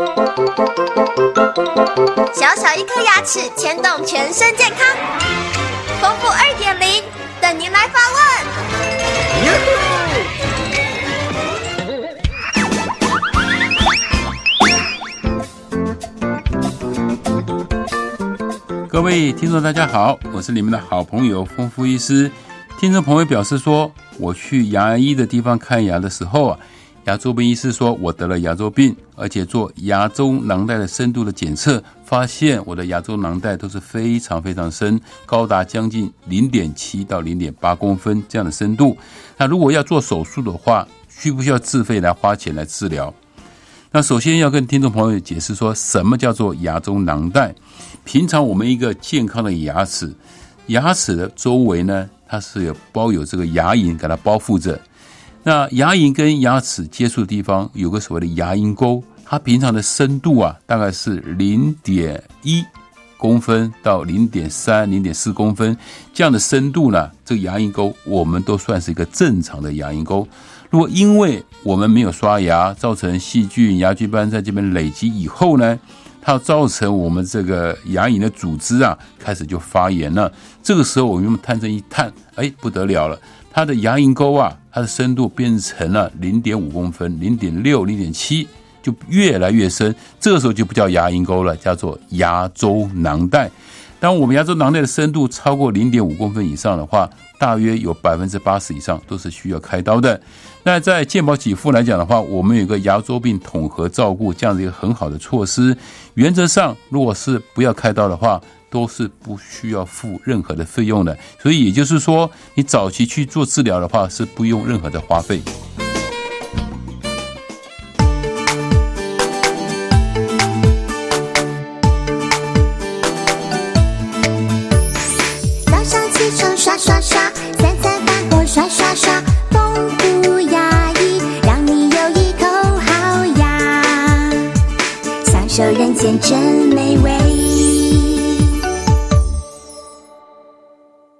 小小一颗牙齿牵动全身健康，丰富二点零等您来发问。各位听众，大家好，我是你们的好朋友丰富医师。听众朋友表示说，我去牙医的地方看牙的时候啊。牙周病医师说：“我得了牙周病，而且做牙周囊袋的深度的检测，发现我的牙周囊袋都是非常非常深，高达将近零点七到零点八公分这样的深度。那如果要做手术的话，需不需要自费来花钱来治疗？那首先要跟听众朋友解释说，什么叫做牙周囊袋？平常我们一个健康的牙齿，牙齿的周围呢，它是有包有这个牙龈给它包覆着。”那牙龈跟牙齿接触的地方有个所谓的牙龈沟，它平常的深度啊，大概是零点一公分到零点三、零点四公分这样的深度呢。这个牙龈沟我们都算是一个正常的牙龈沟。如果因为我们没有刷牙，造成细菌、牙菌斑在这边累积以后呢，它造成我们这个牙龈的组织啊开始就发炎了。这个时候我们用探针一探，哎，不得了了。它的牙龈沟啊，它的深度变成了零点五公分、零点六、零点七，就越来越深。这个时候就不叫牙龈沟了，叫做牙周囊袋。当我们牙周囊袋的深度超过零点五公分以上的话，大约有百分之八十以上都是需要开刀的。那在健保给付来讲的话，我们有个牙周病统合照顾这样的一个很好的措施。原则上，如果是不要开刀的话，都是不需要付任何的费用的，所以也就是说，你早期去做治疗的话，是不用任何的花费。早上起床刷刷刷，三餐饭后刷刷刷，丰富牙医，让你有一口好牙，享受人间真美味。